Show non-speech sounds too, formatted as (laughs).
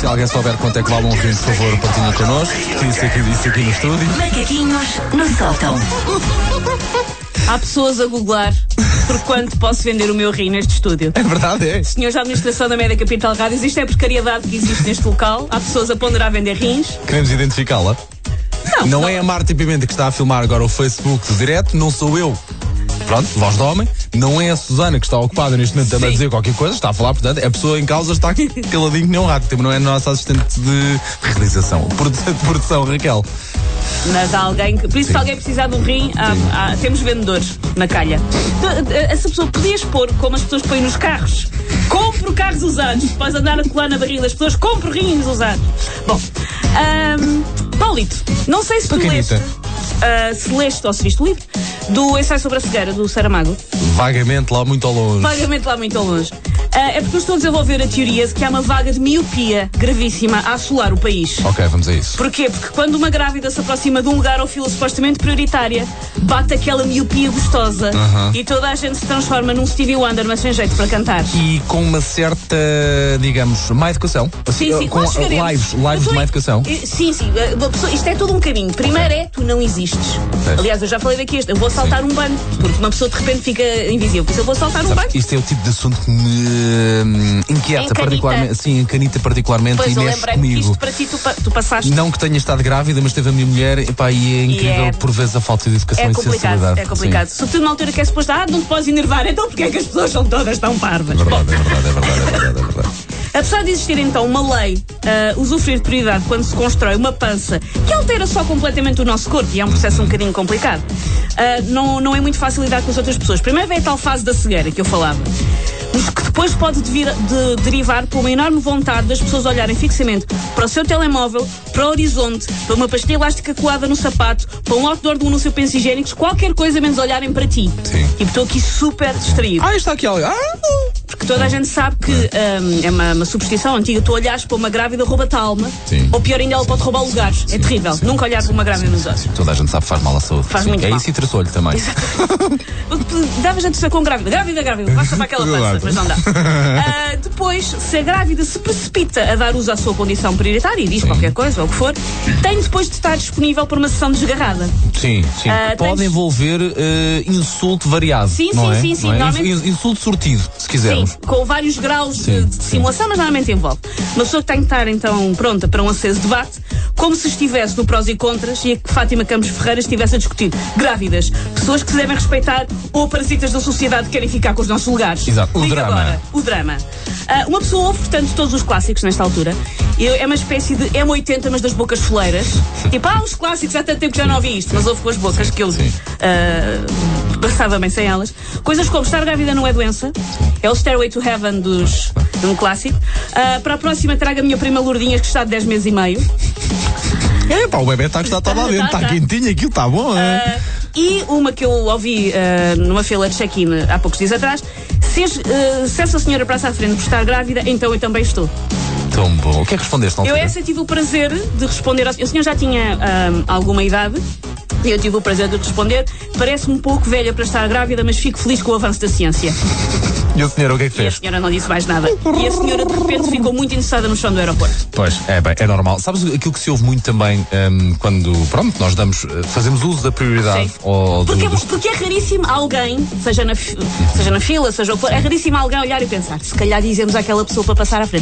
Se alguém souber quanto é que vale um rim, por favor, partilhem connosco. Disse aqui, disse aqui no estúdio. Macaquinhos no sótão. Há pessoas a googlar por quanto posso vender o meu rim neste estúdio. É verdade, é. Senhores da Administração da Média Capital Rádios, isto é precariedade que existe neste local. Há pessoas a ponderar vender rins. Queremos identificá-la. Não, é a Marta Pimenta que está a filmar agora o Facebook do direto, não sou eu. Pronto, voz de homem. Não é a Susana que está ocupada neste momento também a Sim. dizer qualquer coisa, está a falar, portanto, a pessoa em causa está aqui (laughs) caladinho que nem um rato. Também não é a nossa assistente de realização, de (laughs) produção, Raquel. Mas há alguém que. Por isso, se alguém precisar de um rim, há- há- temos vendedores na calha. Então, Essa pessoa podias pôr como as pessoas põem nos carros. Compro carros usados. Depois andar a colar na barriga das pessoas, compro rins usados. Bom, ahm, Paulito, não sei se tu Pacanita. leste, ah, se leste ou se viste o livro do ensaio sobre a cegueira do Saramago. Vagamente lá muito ao longe. Vagamente lá muito ao longe. Ah, é porque eu estou a desenvolver a teoria de que há uma vaga de miopia gravíssima a assolar o país. Ok, vamos a isso. Porquê? Porque quando uma grávida se aproxima de um lugar ou fila supostamente prioritária, bate aquela miopia gostosa e toda a gente se transforma num Stevie Wonder, mas sem jeito para cantar. E com uma certa, digamos, má educação. Sim, sim, com lives, lives de má em- educação. Eh, Sim, sim. eh, pessoa- isto é todo um caminho. Primeiro é, tu não existes. Pois. Aliás, eu já falei daqui este. Eu vou saltar um banco, porque uma pessoa de repente fica invisível. Por isso eu vou saltar um banco. Isto é o tipo de assunto que me inquieta Encanita. particularmente, sim, encanita particularmente Depois e mexe comigo. isto para ti tu, tu passaste. Não que tenha estado grávida, mas teve a minha mulher epá, e é incrível é- por vezes a falta de educação É e sensibilidade. é complicado. Sobretudo na altura que é suposto, ah, não te podes enervar, então porque é que as pessoas são todas tão parvas? Sim. É Bom, verdade, é verdade, é verdade, é verdade, é verdade. (laughs) Apesar de existir então uma lei a usufruir de prioridade quando se constrói uma pança que altera só completamente o nosso corpo, e é um processo um bocadinho complicado, ah, não, não é muito fácil lidar com as outras pessoas. Primeiro vem a tal fase da cegueira que eu falava. Mas que depois pode devir- de- derivar para uma enorme vontade das pessoas olharem fixamente para o seu telemóvel, para o horizonte, para uma pastilha elástica colada no sapato, para um outdoor de um anúncio penso higiênicos, qualquer coisa menos olharem para ti. Sim. E estou aqui super distraído. Ah, está aqui alguém. Ah, Porque toda a gente sabe que hum, é uma, uma superstição antiga. Tu olhares para uma grávida, rouba-te a alma. Sim. Ou pior ainda, ela pode roubar lugares. é terrível. sim, Nunca olhar para uma grávida nos olhos. toda a gente sabe que faz mal à saúde. Faz Sim, muito é mal. isso e traçou-lhe também. Dava gente a ser com grávida. Grávida, grávida. Basta para aquela (laughs) pança, mas não dá. Ah, depois, se a grávida se precipita a dar uso à sua condição prioritária e diz qualquer coisa ou o que for, tem depois de estar disponível para uma sessão desgarrada. Sim, sim. Ah, Pode tens- envolver eh, insulto variado. Sim, não sim, é? sim, sim, é? normalmente- In- Insulto sortido, se Sim, com vários graus de, de simulação, mas normalmente envolve. Uma pessoa que tem que estar então pronta para um aceso debate, como se estivesse no prós e contras e a que Fátima Campos Ferreira estivesse a discutir grávidas, pessoas que se devem respeitar ou parasitas da sociedade que querem ficar com os nossos lugares. Exato, o Liga drama. Agora, o drama. Ah, uma pessoa ouve, portanto, todos os clássicos nesta altura. Eu- é uma espécie de M80, mas das bocas foleiras. Tipo, ah, os clássicos, há tanto tempo que já não ouvi isto, mas ouve com as bocas que eu sim. Passava bem sem elas. Coisas como estar grávida não é doença. É o Stairway to Heaven dos, de um clássico. Ah, para a próxima traga a minha prima Lourdinhas, que está de 10 meses e meio. É, pá, o bebê está a gostar, está lá dentro, Tá, está tá. quentinho, aquilo está bom. é? Ah, e uma que eu ouvi ah, numa fila de check-in há poucos dias atrás. Se, ah, se essa senhora passa à frente por estar grávida, então eu também estou. Tão bom. O que é que respondeste na Eu essa tive o prazer de responder. Ao... O senhor já tinha ahm, alguma idade. Eu tive o prazer de responder. Parece-me um pouco velha para estar grávida, mas fico feliz com o avanço da ciência. E o senhor, o que é que E a fez? senhora não disse mais nada. E a senhora de repente ficou muito interessada no chão do aeroporto. Pois, é bem, é normal. Sabes aquilo que se ouve muito também hum, quando, pronto, nós damos, eh, fazemos uso da prioridade Sim. do, Porque, dos- porque é raríssimo alguém, seja na, seja na fila, seja o que for, é raríssimo alguém olhar e pensar, se calhar dizemos àquela pessoa para passar à frente.